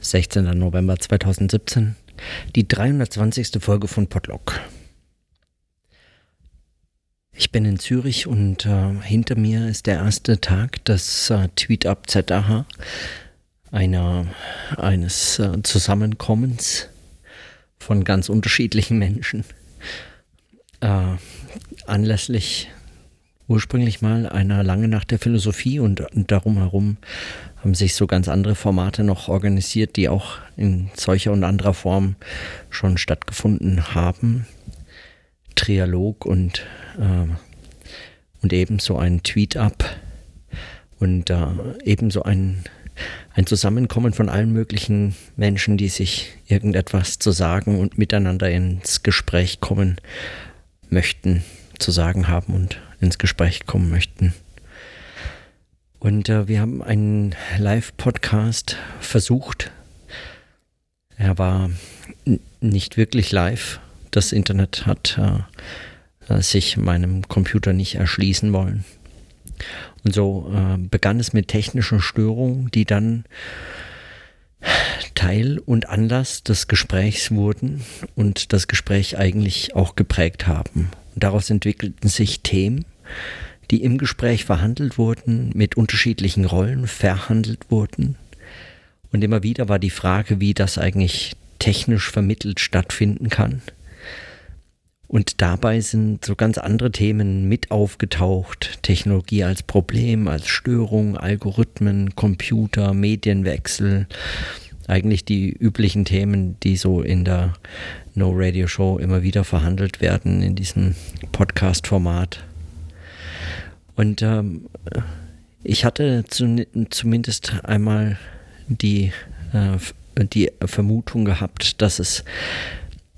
16. November 2017, die 320. Folge von Podlock. Ich bin in Zürich und äh, hinter mir ist der erste Tag des äh, Tweet Up ZAH, einer, eines äh, Zusammenkommens von ganz unterschiedlichen Menschen. Äh, anlässlich ursprünglich mal einer lange Nacht der Philosophie und, und darum herum haben sich so ganz andere Formate noch organisiert, die auch in solcher und anderer Form schon stattgefunden haben. Trialog und, äh, und ebenso ein Tweet-Up und äh, ebenso ein, ein Zusammenkommen von allen möglichen Menschen, die sich irgendetwas zu sagen und miteinander ins Gespräch kommen möchten, zu sagen haben und ins Gespräch kommen möchten. Und äh, wir haben einen Live-Podcast versucht. Er war nicht wirklich live. Das Internet hat äh, äh, sich meinem Computer nicht erschließen wollen. Und so äh, begann es mit technischen Störungen, die dann Teil und Anlass des Gesprächs wurden und das Gespräch eigentlich auch geprägt haben. Und daraus entwickelten sich Themen, die im Gespräch verhandelt wurden, mit unterschiedlichen Rollen verhandelt wurden. Und immer wieder war die Frage, wie das eigentlich technisch vermittelt stattfinden kann. Und dabei sind so ganz andere Themen mit aufgetaucht. Technologie als Problem, als Störung, Algorithmen, Computer, Medienwechsel. Eigentlich die üblichen Themen, die so in der No Radio Show immer wieder verhandelt werden in diesem Podcast-Format. Und ähm, ich hatte zu, zumindest einmal die, äh, die Vermutung gehabt, dass es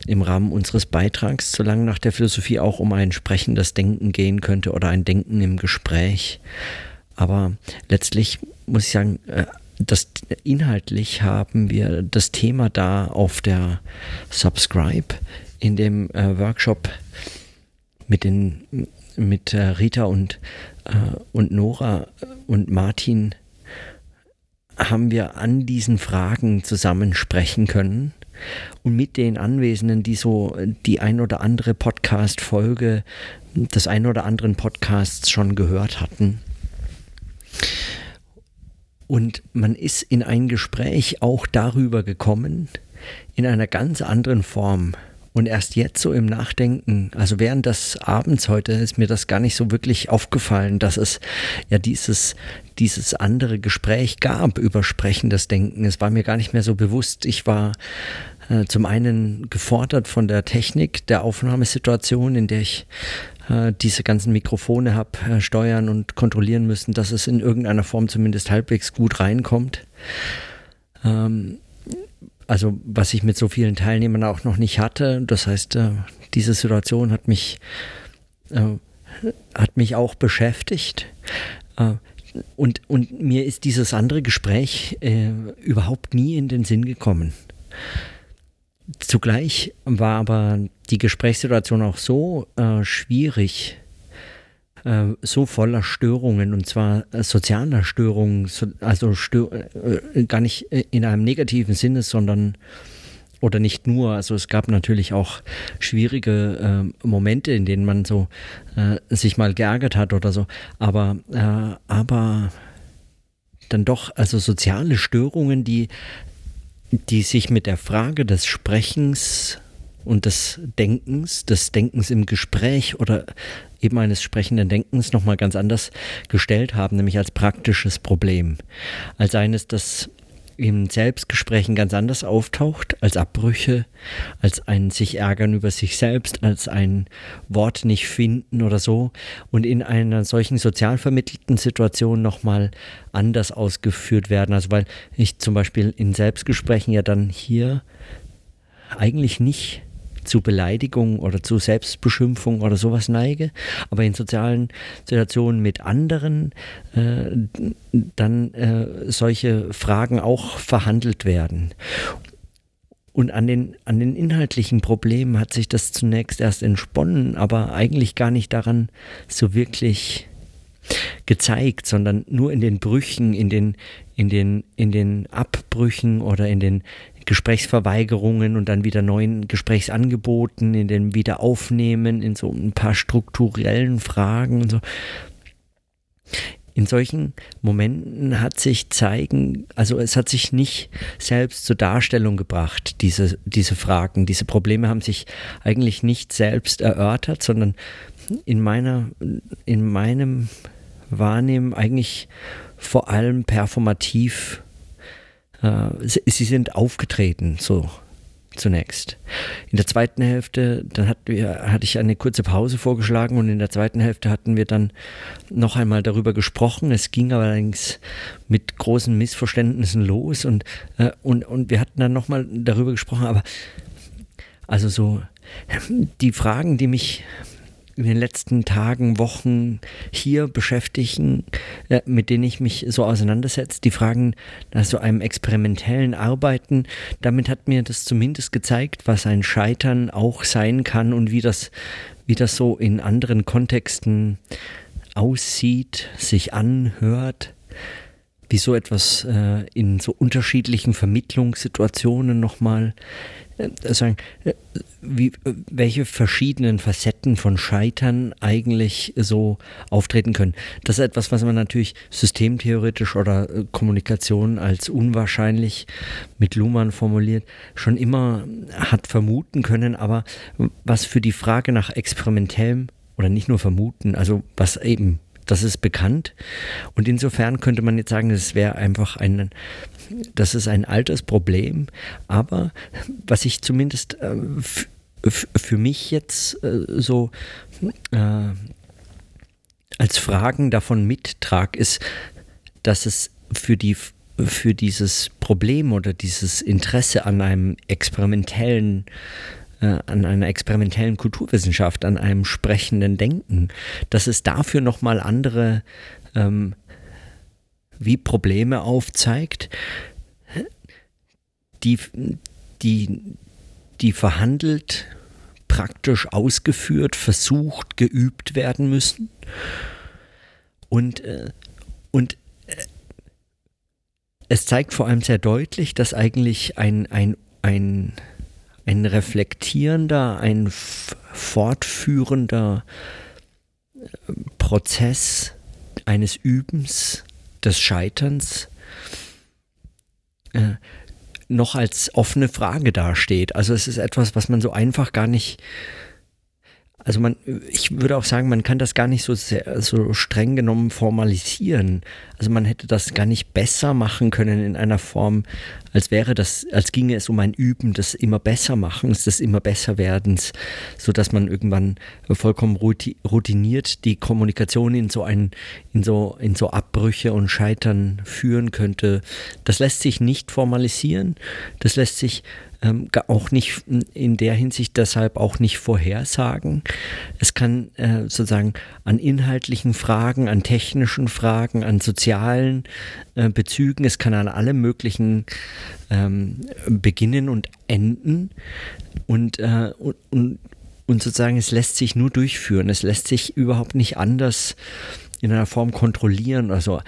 im Rahmen unseres Beitrags zu lang nach der Philosophie auch um ein sprechendes Denken gehen könnte oder ein Denken im Gespräch. Aber letztlich muss ich sagen, äh, das inhaltlich haben wir das Thema da auf der Subscribe in dem äh, Workshop mit den mit äh, Rita und, äh, und Nora und Martin haben wir an diesen Fragen zusammen sprechen können und mit den Anwesenden, die so die ein oder andere Podcast-Folge des ein oder anderen Podcasts schon gehört hatten. Und man ist in ein Gespräch auch darüber gekommen, in einer ganz anderen Form. Und erst jetzt so im Nachdenken, also während des Abends heute ist mir das gar nicht so wirklich aufgefallen, dass es ja dieses, dieses andere Gespräch gab über sprechendes Denken. Es war mir gar nicht mehr so bewusst. Ich war äh, zum einen gefordert von der Technik der Aufnahmesituation, in der ich äh, diese ganzen Mikrofone habe äh, steuern und kontrollieren müssen, dass es in irgendeiner Form zumindest halbwegs gut reinkommt. Ähm, also was ich mit so vielen Teilnehmern auch noch nicht hatte. Das heißt, äh, diese Situation hat mich, äh, hat mich auch beschäftigt. Und, und mir ist dieses andere Gespräch überhaupt nie in den Sinn gekommen. Zugleich war aber die Gesprächssituation auch so äh, schwierig, äh, so voller Störungen und zwar äh, sozialer Störungen, so, also stör, äh, gar nicht in einem negativen Sinne, sondern oder nicht nur, also es gab natürlich auch schwierige äh, Momente, in denen man so äh, sich mal geärgert hat oder so, aber, äh, aber dann doch, also soziale Störungen, die, die sich mit der Frage des Sprechens und des Denkens, des Denkens im Gespräch oder eben eines sprechenden Denkens nochmal ganz anders gestellt haben, nämlich als praktisches Problem. Als eines, das in Selbstgesprächen ganz anders auftaucht, als Abbrüche, als ein sich ärgern über sich selbst, als ein Wort nicht finden oder so und in einer solchen sozial vermittelten Situation nochmal anders ausgeführt werden. Also weil ich zum Beispiel in Selbstgesprächen ja dann hier eigentlich nicht zu Beleidigung oder zu Selbstbeschimpfung oder sowas neige, aber in sozialen Situationen mit anderen äh, dann äh, solche Fragen auch verhandelt werden. Und an den, an den inhaltlichen Problemen hat sich das zunächst erst entsponnen, aber eigentlich gar nicht daran so wirklich gezeigt, sondern nur in den Brüchen, in den, in den, in den Abbrüchen oder in den Gesprächsverweigerungen und dann wieder neuen Gesprächsangeboten, in den Wiederaufnehmen, in so ein paar strukturellen Fragen und so. In solchen Momenten hat sich zeigen, also es hat sich nicht selbst zur Darstellung gebracht, diese, diese Fragen, diese Probleme haben sich eigentlich nicht selbst erörtert, sondern in meiner, in meinem Wahrnehmen eigentlich vor allem performativ äh, sie sind aufgetreten, so zunächst. In der zweiten Hälfte, dann hat wir, hatte ich eine kurze Pause vorgeschlagen und in der zweiten Hälfte hatten wir dann noch einmal darüber gesprochen. Es ging allerdings mit großen Missverständnissen los und, äh, und, und wir hatten dann nochmal darüber gesprochen, aber also so die Fragen, die mich in den letzten Tagen, Wochen hier beschäftigen, äh, mit denen ich mich so auseinandersetze. Die Fragen nach so einem experimentellen Arbeiten, damit hat mir das zumindest gezeigt, was ein Scheitern auch sein kann und wie das, wie das so in anderen Kontexten aussieht, sich anhört wie so etwas äh, in so unterschiedlichen Vermittlungssituationen nochmal sagen, äh, wie, welche verschiedenen Facetten von Scheitern eigentlich so auftreten können. Das ist etwas, was man natürlich systemtheoretisch oder äh, Kommunikation als unwahrscheinlich mit Luhmann formuliert, schon immer hat vermuten können, aber was für die Frage nach experimentellem oder nicht nur vermuten, also was eben das ist bekannt. Und insofern könnte man jetzt sagen, das wäre einfach ein, das ist ein altes Problem. Aber was ich zumindest äh, für mich jetzt äh, so äh, als Fragen davon mittrage, ist, dass es für die für dieses Problem oder dieses Interesse an einem experimentellen äh, an einer experimentellen Kulturwissenschaft, an einem sprechenden Denken, dass es dafür nochmal andere ähm, wie Probleme aufzeigt, die, die, die verhandelt, praktisch ausgeführt, versucht, geübt werden müssen. Und, äh, und äh, es zeigt vor allem sehr deutlich, dass eigentlich ein, ein, ein ein reflektierender, ein fortführender äh, Prozess eines Übens, des Scheiterns, äh, noch als offene Frage dasteht. Also es ist etwas, was man so einfach gar nicht also man, ich würde auch sagen, man kann das gar nicht so sehr, so streng genommen formalisieren. Also man hätte das gar nicht besser machen können in einer Form, als wäre das, als ginge es um ein Üben des immer besser machens, des immer besser werdens, so dass man irgendwann vollkommen routiniert die Kommunikation in so ein, in so, in so Abbrüche und Scheitern führen könnte. Das lässt sich nicht formalisieren. Das lässt sich ähm, auch nicht in der Hinsicht deshalb auch nicht vorhersagen. Es kann äh, sozusagen an inhaltlichen Fragen, an technischen Fragen, an sozialen äh, Bezügen, es kann an allem möglichen ähm, beginnen und enden und, äh, und, und, und sozusagen es lässt sich nur durchführen, es lässt sich überhaupt nicht anders in einer Form kontrollieren. Also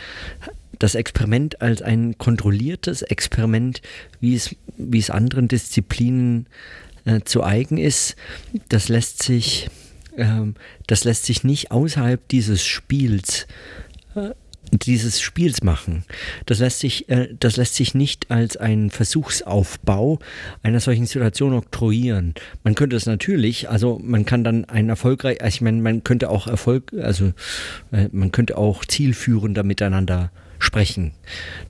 das Experiment als ein kontrolliertes Experiment, wie es, wie es anderen Disziplinen äh, zu eigen ist, das lässt sich, äh, das lässt sich nicht außerhalb dieses Spiels äh, dieses Spiels machen. Das lässt sich, äh, das lässt sich nicht als ein Versuchsaufbau einer solchen Situation oktroyieren. Man könnte es natürlich, also man kann dann ein erfolgreich, also ich meine, man könnte auch Erfolg, also äh, man könnte auch zielführender miteinander sprechen.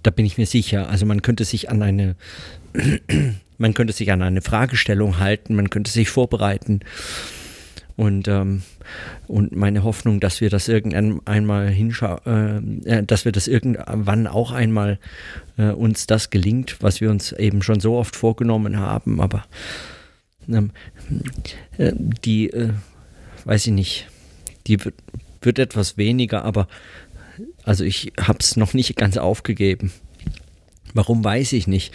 Da bin ich mir sicher. Also man könnte sich an eine, man könnte sich an eine Fragestellung halten, man könnte sich vorbereiten. Und, ähm, und meine Hoffnung, dass wir das irgendwann einmal hinschauen, äh, äh, dass wir das irgendwann auch einmal äh, uns das gelingt, was wir uns eben schon so oft vorgenommen haben, aber ähm, äh, die, äh, weiß ich nicht, die wird, wird etwas weniger, aber also ich habe es noch nicht ganz aufgegeben. Warum weiß ich nicht.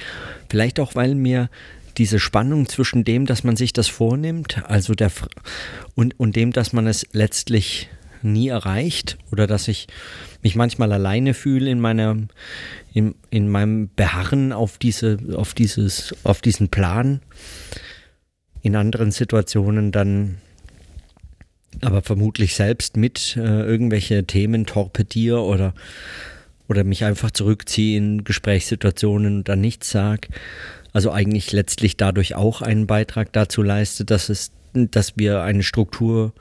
Vielleicht auch, weil mir diese Spannung zwischen dem, dass man sich das vornimmt, also der und, und dem, dass man es letztlich nie erreicht oder dass ich mich manchmal alleine fühle in meiner in, in meinem Beharren auf diese auf dieses auf diesen Plan in anderen Situationen dann aber vermutlich selbst mit äh, irgendwelche Themen torpediere oder oder mich einfach zurückziehe in Gesprächssituationen und dann nichts sage. Also eigentlich letztlich dadurch auch einen Beitrag dazu leiste, dass es dass wir eine Struktur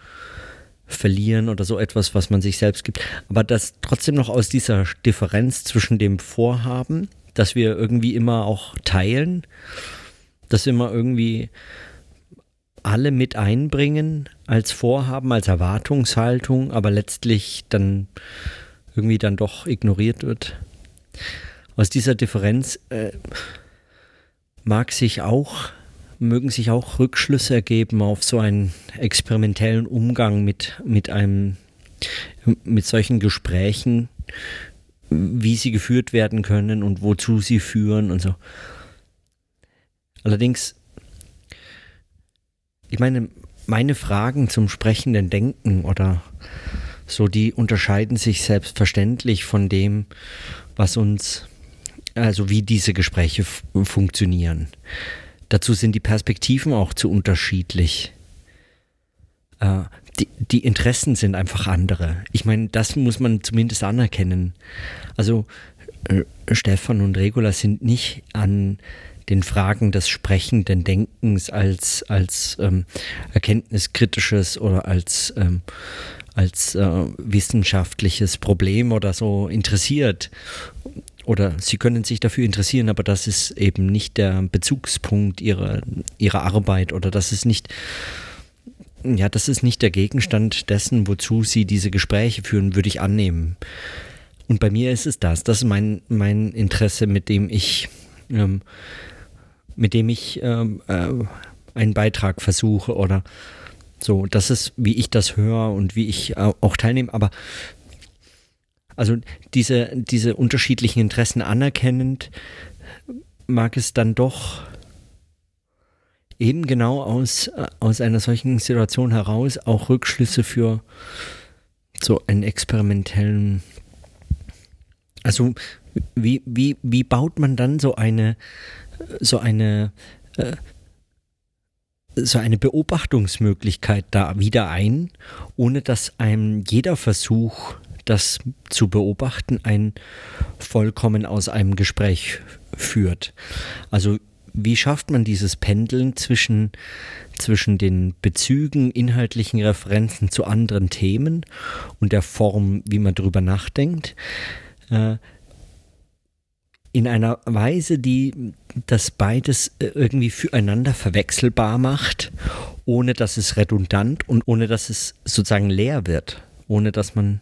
verlieren oder so etwas, was man sich selbst gibt. Aber dass trotzdem noch aus dieser Differenz zwischen dem Vorhaben, dass wir irgendwie immer auch teilen, dass immer irgendwie alle mit einbringen als Vorhaben, als Erwartungshaltung, aber letztlich dann irgendwie dann doch ignoriert wird. Aus dieser Differenz äh, mag sich auch mögen sich auch Rückschlüsse ergeben auf so einen experimentellen Umgang mit, mit einem, mit solchen Gesprächen, wie sie geführt werden können und wozu sie führen und so. Allerdings, ich meine, meine Fragen zum sprechenden Denken oder so, die unterscheiden sich selbstverständlich von dem, was uns, also wie diese Gespräche funktionieren. Dazu sind die Perspektiven auch zu unterschiedlich. Äh, die, die Interessen sind einfach andere. Ich meine, das muss man zumindest anerkennen. Also äh, Stefan und Regula sind nicht an den Fragen des sprechenden Denkens als, als ähm, erkenntniskritisches oder als, ähm, als äh, wissenschaftliches Problem oder so interessiert oder sie können sich dafür interessieren, aber das ist eben nicht der Bezugspunkt ihrer, ihrer Arbeit oder das ist nicht, ja, das ist nicht der Gegenstand dessen, wozu sie diese Gespräche führen, würde ich annehmen. Und bei mir ist es das. Das ist mein, mein Interesse, mit dem ich, ähm, mit dem ich ähm, äh, einen Beitrag versuche oder so. Das ist, wie ich das höre und wie ich auch teilnehme. Aber also diese, diese unterschiedlichen Interessen anerkennend, mag es dann doch eben genau aus, aus einer solchen Situation heraus auch Rückschlüsse für so einen experimentellen, also wie, wie, wie baut man dann so eine, so eine, äh, so eine Beobachtungsmöglichkeit da wieder ein, ohne dass einem jeder Versuch das zu beobachten ein vollkommen aus einem Gespräch führt. Also wie schafft man dieses Pendeln zwischen, zwischen den Bezügen, inhaltlichen Referenzen zu anderen Themen und der Form, wie man darüber nachdenkt, äh, in einer Weise, die das beides irgendwie füreinander verwechselbar macht, ohne dass es redundant und ohne dass es sozusagen leer wird, ohne dass man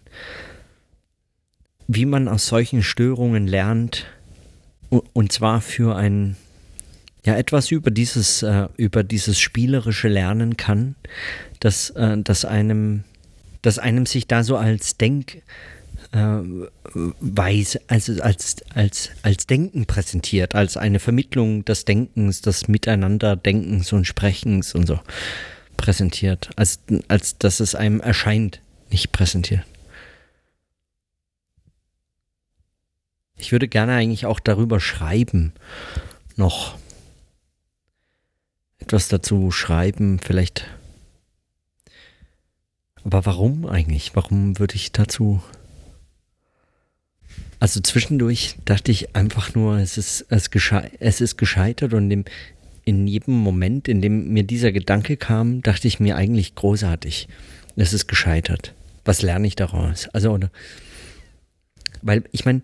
wie man aus solchen Störungen lernt, und zwar für ein, ja, etwas über dieses, äh, über dieses spielerische Lernen kann, dass, äh, dass einem, dass einem sich da so als Denk, äh, Weise, also als, als, als Denken präsentiert, als eine Vermittlung des Denkens, des Miteinanderdenkens und Sprechens und so präsentiert, als, als dass es einem erscheint, nicht präsentiert. Ich würde gerne eigentlich auch darüber schreiben, noch etwas dazu schreiben, vielleicht. Aber warum eigentlich? Warum würde ich dazu. Also zwischendurch dachte ich einfach nur, es ist, es, es ist gescheitert und in, in jedem Moment, in dem mir dieser Gedanke kam, dachte ich mir eigentlich großartig. Es ist gescheitert. Was lerne ich daraus? Also, weil ich meine,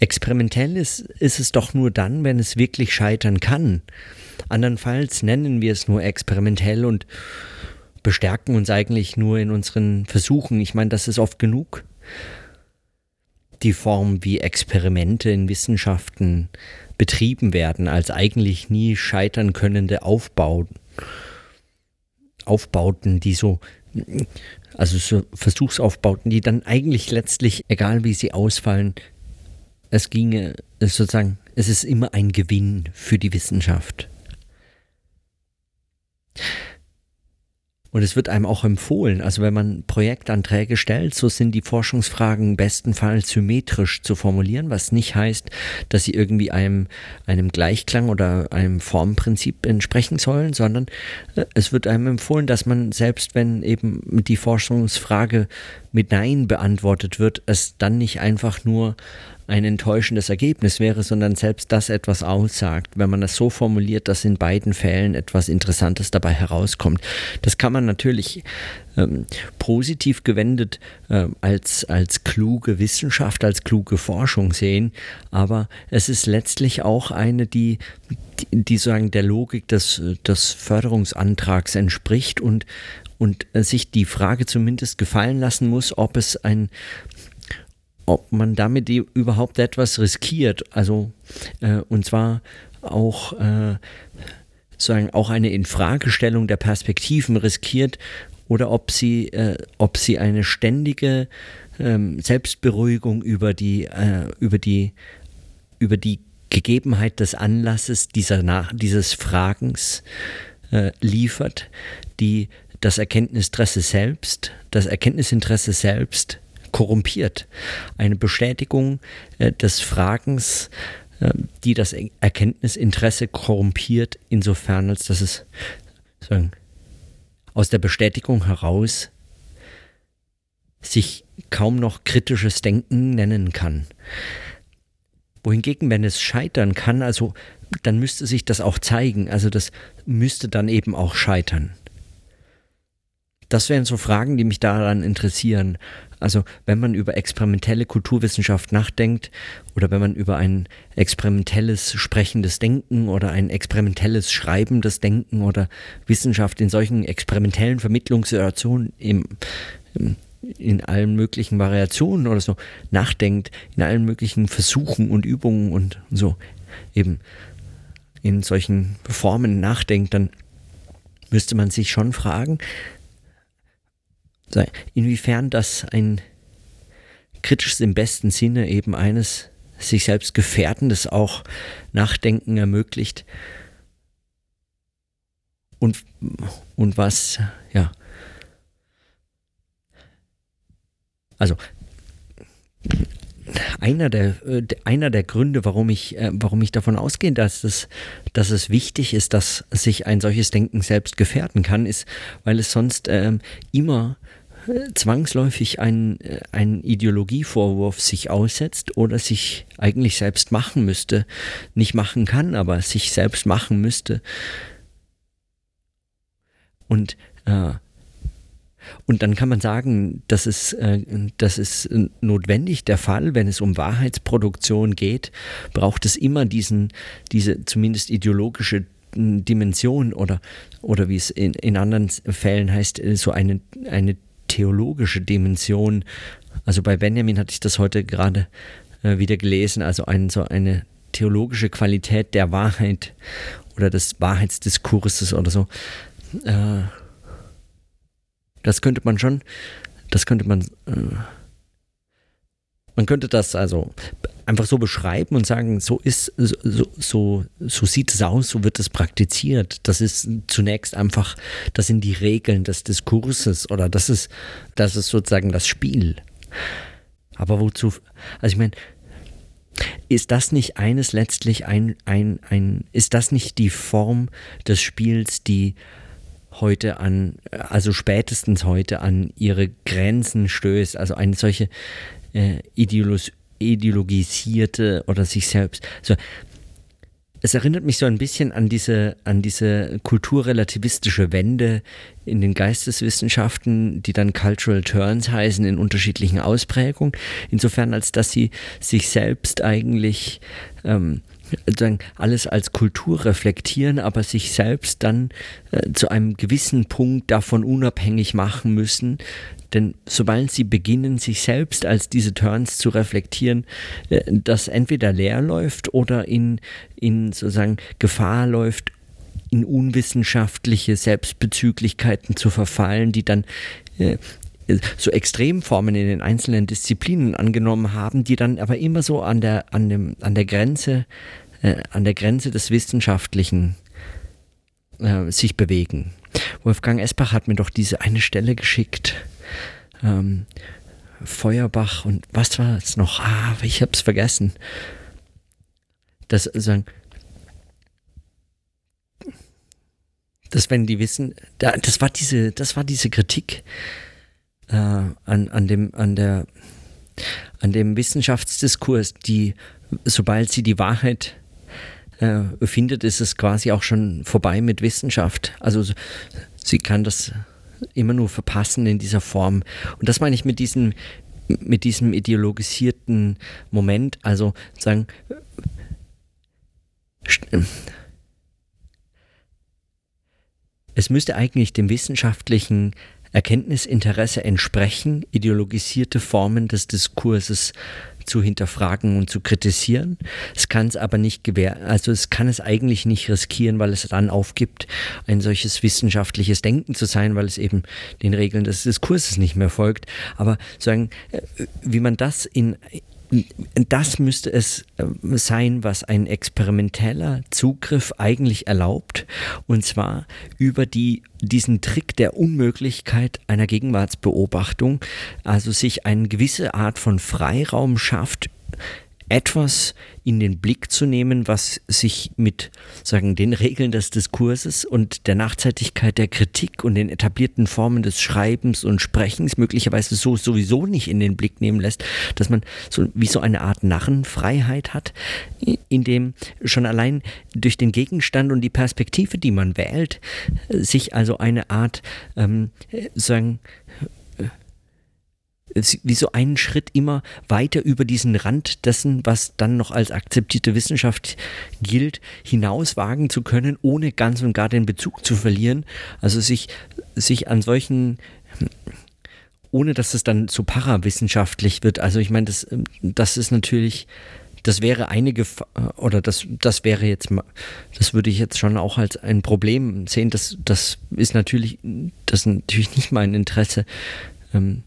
Experimentell ist, ist es doch nur dann, wenn es wirklich scheitern kann. Andernfalls nennen wir es nur experimentell und bestärken uns eigentlich nur in unseren Versuchen. Ich meine, das ist oft genug. Die Form, wie Experimente in Wissenschaften betrieben werden, als eigentlich nie scheitern könnende Aufbauten. Aufbauten, die so, also so Versuchsaufbauten, die dann eigentlich letztlich, egal wie sie ausfallen, es ginge sozusagen, es ist immer ein Gewinn für die Wissenschaft. Und es wird einem auch empfohlen, also wenn man Projektanträge stellt, so sind die Forschungsfragen bestenfalls symmetrisch zu formulieren, was nicht heißt, dass sie irgendwie einem, einem Gleichklang oder einem Formprinzip entsprechen sollen, sondern äh, es wird einem empfohlen, dass man selbst wenn eben die Forschungsfrage mit Nein beantwortet wird, es dann nicht einfach nur ein enttäuschendes Ergebnis wäre, sondern selbst das etwas aussagt, wenn man es so formuliert, dass in beiden Fällen etwas Interessantes dabei herauskommt. Das kann man natürlich ähm, positiv gewendet äh, als, als kluge Wissenschaft, als kluge Forschung sehen, aber es ist letztlich auch eine, die, die, die sagen, der Logik des, des Förderungsantrags entspricht und, und sich die Frage zumindest gefallen lassen muss, ob es ein ob man damit überhaupt etwas riskiert. Also, äh, und zwar auch, äh, sagen, auch eine Infragestellung der Perspektiven riskiert oder ob sie, äh, ob sie eine ständige ähm, Selbstberuhigung über die, äh, über die, über die Gegebenheit des Anlasses dieser Nach dieses Fragens äh, liefert, die das Erkenntnisinteresse selbst, das Erkenntnisinteresse selbst korrumpiert. Eine Bestätigung äh, des Fragens, äh, die das Erkenntnisinteresse korrumpiert, insofern als dass es sagen, aus der Bestätigung heraus sich kaum noch kritisches Denken nennen kann. Wohingegen, wenn es scheitern kann, also dann müsste sich das auch zeigen, also das müsste dann eben auch scheitern. Das wären so Fragen, die mich daran interessieren. Also wenn man über experimentelle Kulturwissenschaft nachdenkt oder wenn man über ein experimentelles sprechendes Denken oder ein experimentelles schreibendes Denken oder Wissenschaft in solchen experimentellen Vermittlungssituationen im, in allen möglichen Variationen oder so nachdenkt, in allen möglichen Versuchen und Übungen und so eben in solchen Formen nachdenkt, dann müsste man sich schon fragen, inwiefern das ein kritisches im besten Sinne eben eines sich selbst gefährdendes auch Nachdenken ermöglicht. Und, und was, ja, also einer der, äh, einer der Gründe, warum ich, äh, warum ich davon ausgehe, dass es, dass es wichtig ist, dass sich ein solches Denken selbst gefährden kann, ist, weil es sonst ähm, immer zwangsläufig ein, ein Ideologievorwurf sich aussetzt oder sich eigentlich selbst machen müsste, nicht machen kann, aber sich selbst machen müsste. Und äh, und dann kann man sagen, das ist, äh, das ist notwendig der Fall, wenn es um Wahrheitsproduktion geht, braucht es immer diesen, diese zumindest ideologische Dimension oder, oder wie es in, in anderen Fällen heißt, so eine, eine theologische Dimension. Also bei Benjamin hatte ich das heute gerade äh, wieder gelesen, also ein, so eine theologische Qualität der Wahrheit oder des Wahrheitsdiskurses oder so. Äh, das könnte man schon, das könnte man, äh, man könnte das also einfach so beschreiben und sagen, so ist, so, so, so sieht es aus, so wird es praktiziert. Das ist zunächst einfach, das sind die Regeln des Diskurses oder das ist, das ist sozusagen das Spiel. Aber wozu, also ich meine, ist das nicht eines letztlich ein, ein, ein, ist das nicht die Form des Spiels, die heute an, also spätestens heute an ihre Grenzen stößt, also eine solche äh, Ideologie, ideologisierte oder sich selbst. Also, es erinnert mich so ein bisschen an diese, an diese kulturrelativistische Wende in den Geisteswissenschaften, die dann Cultural Turns heißen in unterschiedlichen Ausprägungen. Insofern, als dass sie sich selbst eigentlich ähm, alles als Kultur reflektieren, aber sich selbst dann äh, zu einem gewissen Punkt davon unabhängig machen müssen, denn sobald sie beginnen, sich selbst als diese Turns zu reflektieren, äh, das entweder leer läuft oder in, in sozusagen Gefahr läuft, in unwissenschaftliche Selbstbezüglichkeiten zu verfallen, die dann äh, so Extremformen in den einzelnen Disziplinen angenommen haben, die dann aber immer so an der, an dem, an der Grenze, äh, an der Grenze des Wissenschaftlichen äh, sich bewegen. Wolfgang Esbach hat mir doch diese eine Stelle geschickt. Ähm, Feuerbach und was war es noch? Ah, ich hab's vergessen. Das sagen, dass wenn die wissen, das war diese, das war diese Kritik äh, an, an dem, an der, an dem Wissenschaftsdiskurs, die, sobald sie die Wahrheit äh, findet, ist es quasi auch schon vorbei mit Wissenschaft. Also sie kann das immer nur verpassen in dieser Form. Und das meine ich mit diesem, mit diesem ideologisierten Moment. Also sagen, es müsste eigentlich dem wissenschaftlichen Erkenntnisinteresse entsprechen, ideologisierte Formen des Diskurses zu hinterfragen und zu kritisieren. Es kann es aber nicht gewähr, also es kann es eigentlich nicht riskieren, weil es dann aufgibt, ein solches wissenschaftliches Denken zu sein, weil es eben den Regeln des Diskurses nicht mehr folgt. Aber sagen, äh, wie man das in das müsste es äh, sein, was ein experimenteller Zugriff eigentlich erlaubt, und zwar über die, diesen Trick der Unmöglichkeit einer Gegenwartsbeobachtung, also sich eine gewisse Art von Freiraum schafft, etwas in den Blick zu nehmen, was sich mit sagen den Regeln des Diskurses und der Nachzeitigkeit der Kritik und den etablierten Formen des Schreibens und Sprechens möglicherweise so sowieso nicht in den Blick nehmen lässt, dass man so wie so eine Art Narrenfreiheit hat, in dem schon allein durch den Gegenstand und die Perspektive, die man wählt, sich also eine Art ähm, sagen wie so einen Schritt immer weiter über diesen Rand dessen, was dann noch als akzeptierte Wissenschaft gilt, hinauswagen zu können, ohne ganz und gar den Bezug zu verlieren. Also sich, sich an solchen ohne dass es dann so parawissenschaftlich wird. Also ich meine, das, das ist natürlich, das wäre eine Gefahr, oder das, das wäre jetzt, das würde ich jetzt schon auch als ein Problem sehen. Das, das ist natürlich, das ist natürlich nicht mein Interesse. Ähm,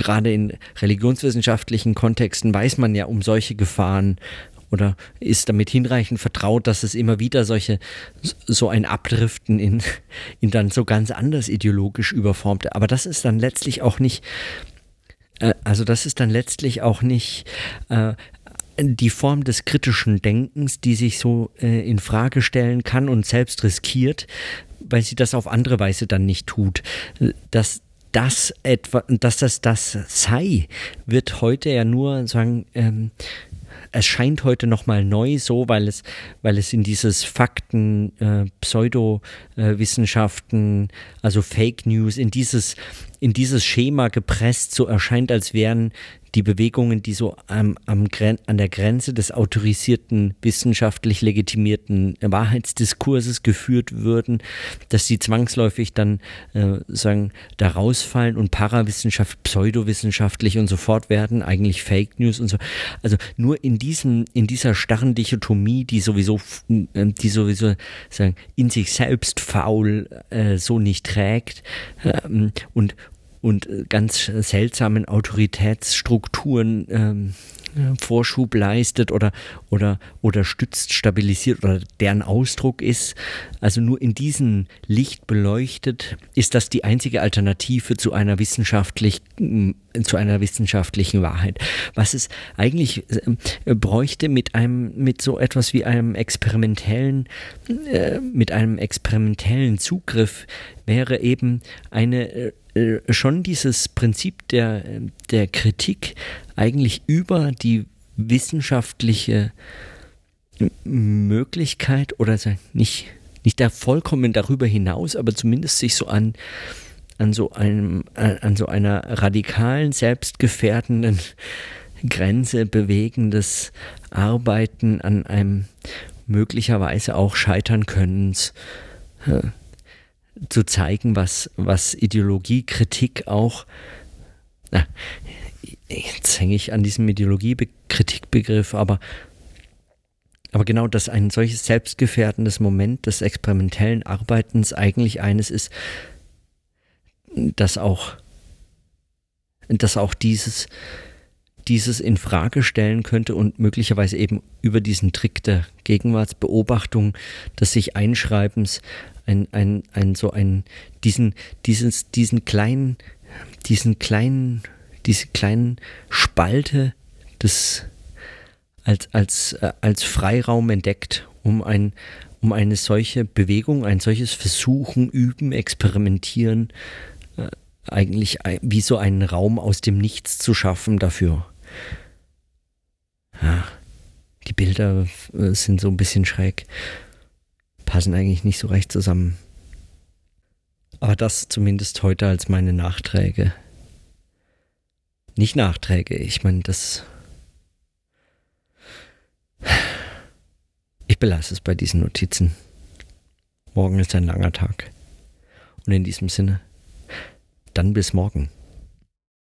gerade in religionswissenschaftlichen Kontexten weiß man ja um solche Gefahren oder ist damit hinreichend vertraut, dass es immer wieder solche, so ein Abdriften in, in dann so ganz anders ideologisch überformte. Aber das ist dann letztlich auch nicht, äh, also das ist dann letztlich auch nicht äh, die Form des kritischen Denkens, die sich so äh, in Frage stellen kann und selbst riskiert, weil sie das auf andere Weise dann nicht tut. Das, das etwa, dass das das sei, wird heute ja nur sagen, ähm, es scheint heute nochmal neu so, weil es, weil es in dieses Fakten, äh, Pseudowissenschaften, also Fake News, in dieses, in dieses Schema gepresst, so erscheint, als wären die Bewegungen, die so am, am, an der Grenze des autorisierten, wissenschaftlich legitimierten Wahrheitsdiskurses geführt würden, dass sie zwangsläufig dann äh, sagen, da rausfallen und Parawissenschaft, pseudowissenschaftlich und so fort werden, eigentlich Fake News und so. Also nur in diesem, in dieser starren Dichotomie, die sowieso, äh, die sowieso sagen, in sich selbst faul äh, so nicht trägt ähm, und, und äh, ganz seltsamen Autoritätsstrukturen ähm, Vorschub leistet oder, oder, oder stützt, stabilisiert oder deren Ausdruck ist. Also nur in diesem Licht beleuchtet ist das die einzige Alternative zu einer wissenschaftlich, zu einer wissenschaftlichen Wahrheit. Was es eigentlich äh, bräuchte mit einem, mit so etwas wie einem experimentellen, äh, mit einem experimentellen Zugriff wäre eben eine äh, äh, schon dieses Prinzip der, der Kritik eigentlich über die wissenschaftliche Möglichkeit oder nicht, nicht da vollkommen darüber hinaus, aber zumindest sich so an, an, so einem, an so einer radikalen, selbstgefährdenden Grenze bewegendes Arbeiten an einem möglicherweise auch scheitern Könnens äh, zu zeigen, was, was Ideologiekritik auch, na, jetzt hänge ich an diesem Ideologiekritikbegriff, aber, aber genau, dass ein solches selbstgefährdendes Moment des experimentellen Arbeitens eigentlich eines ist, das auch, dass auch dieses, dieses in Frage stellen könnte und möglicherweise eben über diesen Trick der Gegenwartsbeobachtung, des sich Einschreibens, ein, ein, ein, so ein, diesen, dieses, diesen kleinen, diesen kleinen, diese kleinen Spalte des, als, als, äh, als Freiraum entdeckt, um ein, um eine solche Bewegung, ein solches Versuchen, Üben, Experimentieren, äh, eigentlich wie so einen Raum aus dem Nichts zu schaffen dafür. Ja, die Bilder äh, sind so ein bisschen schräg, passen eigentlich nicht so recht zusammen. Aber das zumindest heute als meine Nachträge. Nicht Nachträge, ich meine, das Ich belasse es bei diesen Notizen. Morgen ist ein langer Tag. Und in diesem Sinne, dann bis morgen.